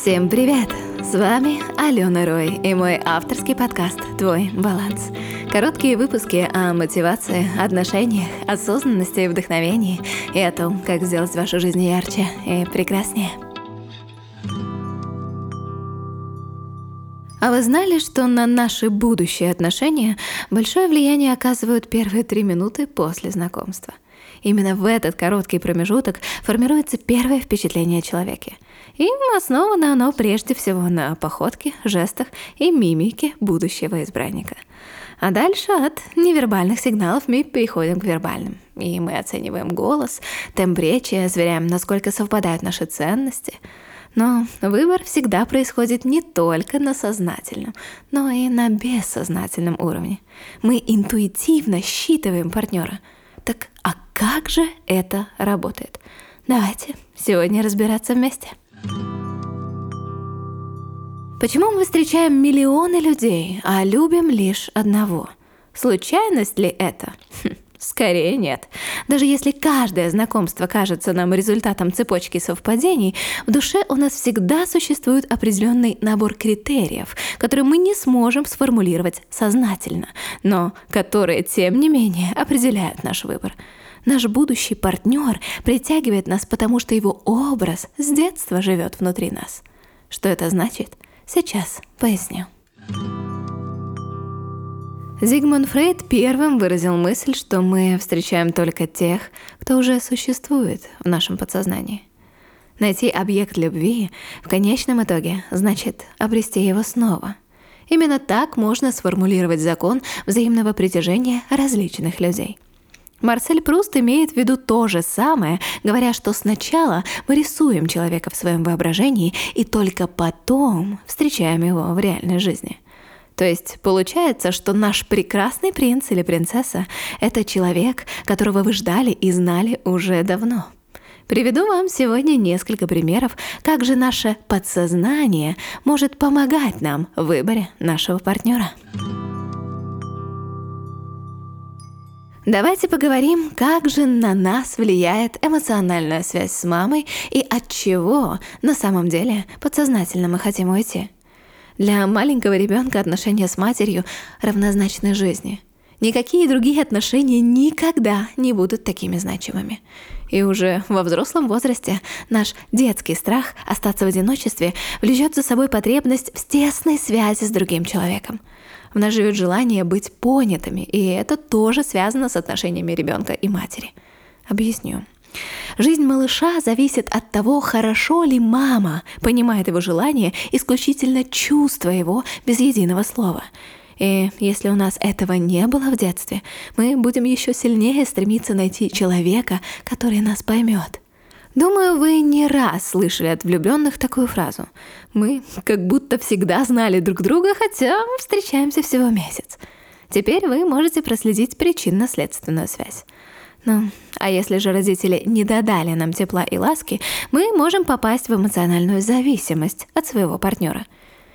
Всем привет! С вами Алена Рой и мой авторский подкаст «Твой баланс». Короткие выпуски о мотивации, отношениях, осознанности и вдохновении и о том, как сделать вашу жизнь ярче и прекраснее. А вы знали, что на наши будущие отношения большое влияние оказывают первые три минуты после знакомства? Именно в этот короткий промежуток формируется первое впечатление о человеке. И основано оно прежде всего на походке, жестах и мимике будущего избранника. А дальше от невербальных сигналов мы переходим к вербальным. И мы оцениваем голос, темп речи, зверяем, насколько совпадают наши ценности – но выбор всегда происходит не только на сознательном, но и на бессознательном уровне. Мы интуитивно считываем партнера. Так а как же это работает? Давайте сегодня разбираться вместе. Почему мы встречаем миллионы людей, а любим лишь одного? Случайность ли это? Хм. Скорее нет. Даже если каждое знакомство кажется нам результатом цепочки совпадений, в душе у нас всегда существует определенный набор критериев, которые мы не сможем сформулировать сознательно, но которые, тем не менее, определяют наш выбор. Наш будущий партнер притягивает нас, потому что его образ с детства живет внутри нас. Что это значит? Сейчас поясню. Зигмунд Фрейд первым выразил мысль, что мы встречаем только тех, кто уже существует в нашем подсознании. Найти объект любви в конечном итоге значит обрести его снова. Именно так можно сформулировать закон взаимного притяжения различных людей. Марсель Пруст имеет в виду то же самое, говоря, что сначала мы рисуем человека в своем воображении и только потом встречаем его в реальной жизни – то есть получается, что наш прекрасный принц или принцесса — это человек, которого вы ждали и знали уже давно. Приведу вам сегодня несколько примеров, как же наше подсознание может помогать нам в выборе нашего партнера. Давайте поговорим, как же на нас влияет эмоциональная связь с мамой и от чего на самом деле подсознательно мы хотим уйти. Для маленького ребенка отношения с матерью равнозначны жизни. Никакие другие отношения никогда не будут такими значимыми. И уже во взрослом возрасте наш детский страх остаться в одиночестве влечет за собой потребность в тесной связи с другим человеком. В нас живет желание быть понятыми, и это тоже связано с отношениями ребенка и матери. Объясню. Жизнь малыша зависит от того, хорошо ли мама понимает его желание, исключительно чувства его без единого слова. И если у нас этого не было в детстве, мы будем еще сильнее стремиться найти человека, который нас поймет. Думаю, вы не раз слышали от влюбленных такую фразу. Мы как будто всегда знали друг друга, хотя встречаемся всего месяц. Теперь вы можете проследить причинно-следственную связь. Ну, а если же родители не додали нам тепла и ласки, мы можем попасть в эмоциональную зависимость от своего партнера.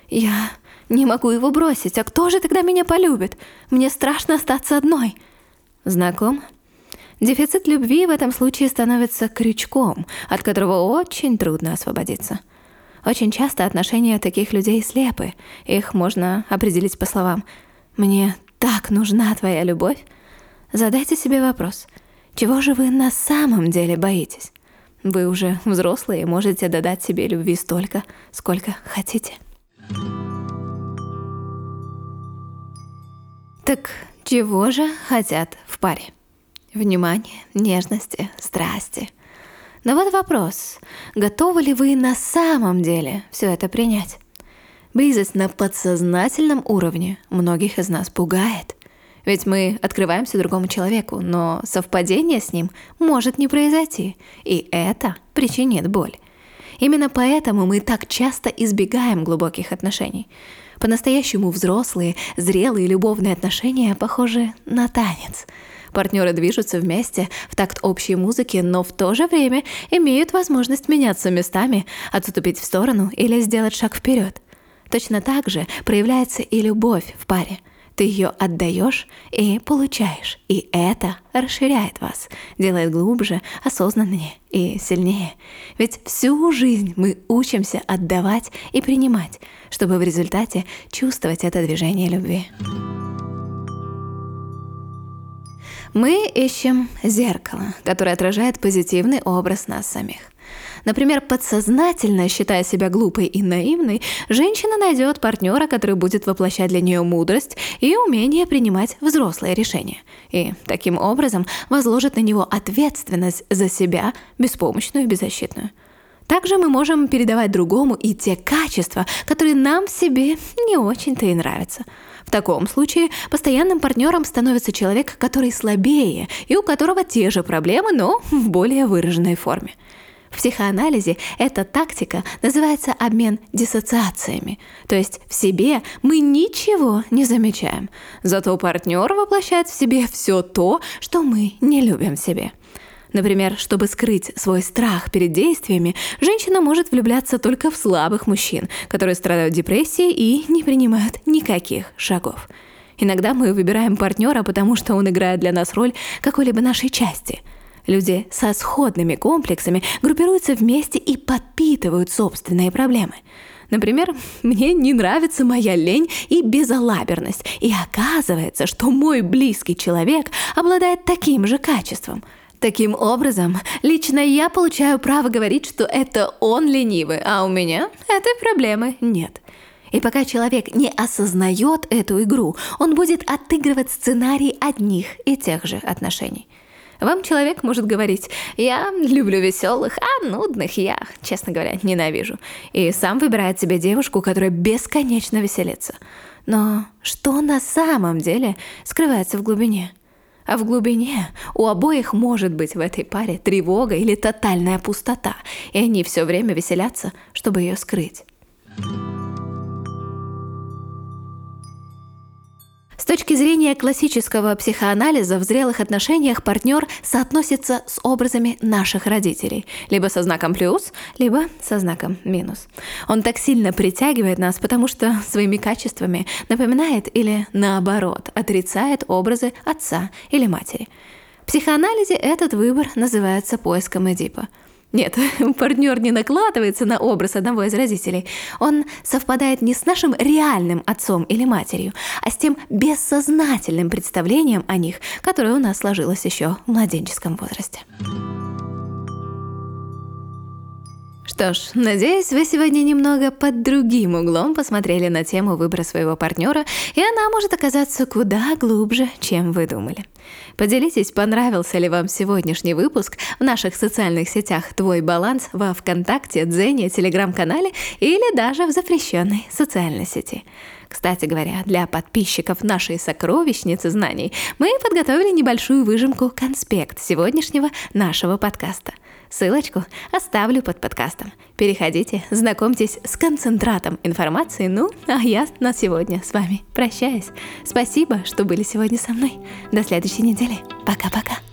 Я не могу его бросить, а кто же тогда меня полюбит? Мне страшно остаться одной. Знаком? Дефицит любви в этом случае становится крючком, от которого очень трудно освободиться. Очень часто отношения таких людей слепы. Их можно определить по словам «Мне так нужна твоя любовь». Задайте себе вопрос – чего же вы на самом деле боитесь? Вы уже взрослые и можете додать себе любви столько, сколько хотите. Так чего же хотят в паре? Внимание, нежности, страсти. Но вот вопрос, готовы ли вы на самом деле все это принять? Близость на подсознательном уровне многих из нас пугает. Ведь мы открываемся другому человеку, но совпадение с ним может не произойти, и это причинит боль. Именно поэтому мы так часто избегаем глубоких отношений. По-настоящему взрослые, зрелые любовные отношения похожи на танец. Партнеры движутся вместе в такт общей музыки, но в то же время имеют возможность меняться местами, отступить в сторону или сделать шаг вперед. Точно так же проявляется и любовь в паре – Ты ее отдаешь и получаешь. И это расширяет вас, делает глубже, осознаннее и сильнее. Ведь всю жизнь мы учимся отдавать и принимать, чтобы в результате чувствовать это движение любви. Мы ищем зеркало, которое отражает позитивный образ нас самих. Например, подсознательно считая себя глупой и наивной, женщина найдет партнера, который будет воплощать для нее мудрость и умение принимать взрослые решения. И таким образом возложит на него ответственность за себя, беспомощную и беззащитную. Также мы можем передавать другому и те качества, которые нам в себе не очень-то и нравятся. В таком случае постоянным партнером становится человек, который слабее и у которого те же проблемы, но в более выраженной форме. В психоанализе эта тактика называется обмен диссоциациями. То есть в себе мы ничего не замечаем, зато партнер воплощает в себе все то, что мы не любим в себе. Например, чтобы скрыть свой страх перед действиями, женщина может влюбляться только в слабых мужчин, которые страдают депрессией и не принимают никаких шагов. Иногда мы выбираем партнера, потому что он играет для нас роль какой-либо нашей части – Люди со сходными комплексами группируются вместе и подпитывают собственные проблемы. Например, мне не нравится моя лень и безалаберность, и оказывается, что мой близкий человек обладает таким же качеством. Таким образом, лично я получаю право говорить, что это он ленивый, а у меня этой проблемы нет. И пока человек не осознает эту игру, он будет отыгрывать сценарий одних и тех же отношений. Вам человек может говорить «Я люблю веселых, а нудных я, честно говоря, ненавижу». И сам выбирает себе девушку, которая бесконечно веселится. Но что на самом деле скрывается в глубине? А в глубине у обоих может быть в этой паре тревога или тотальная пустота, и они все время веселятся, чтобы ее скрыть. Точки зрения классического психоанализа в зрелых отношениях партнер соотносится с образами наших родителей, либо со знаком плюс, либо со знаком минус. Он так сильно притягивает нас, потому что своими качествами напоминает или наоборот отрицает образы отца или матери. В психоанализе этот выбор называется поиском Эдипа – нет, партнер не накладывается на образ одного из родителей. Он совпадает не с нашим реальным отцом или матерью, а с тем бессознательным представлением о них, которое у нас сложилось еще в младенческом возрасте. Что ж, надеюсь, вы сегодня немного под другим углом посмотрели на тему выбора своего партнера, и она может оказаться куда глубже, чем вы думали. Поделитесь, понравился ли вам сегодняшний выпуск в наших социальных сетях «Твой баланс» во ВКонтакте, Дзене, Телеграм-канале или даже в запрещенной социальной сети. Кстати говоря, для подписчиков нашей сокровищницы знаний мы подготовили небольшую выжимку конспект сегодняшнего нашего подкаста – Ссылочку оставлю под подкастом. Переходите, знакомьтесь с концентратом информации. Ну, а я на сегодня с вами прощаюсь. Спасибо, что были сегодня со мной. До следующей недели. Пока-пока.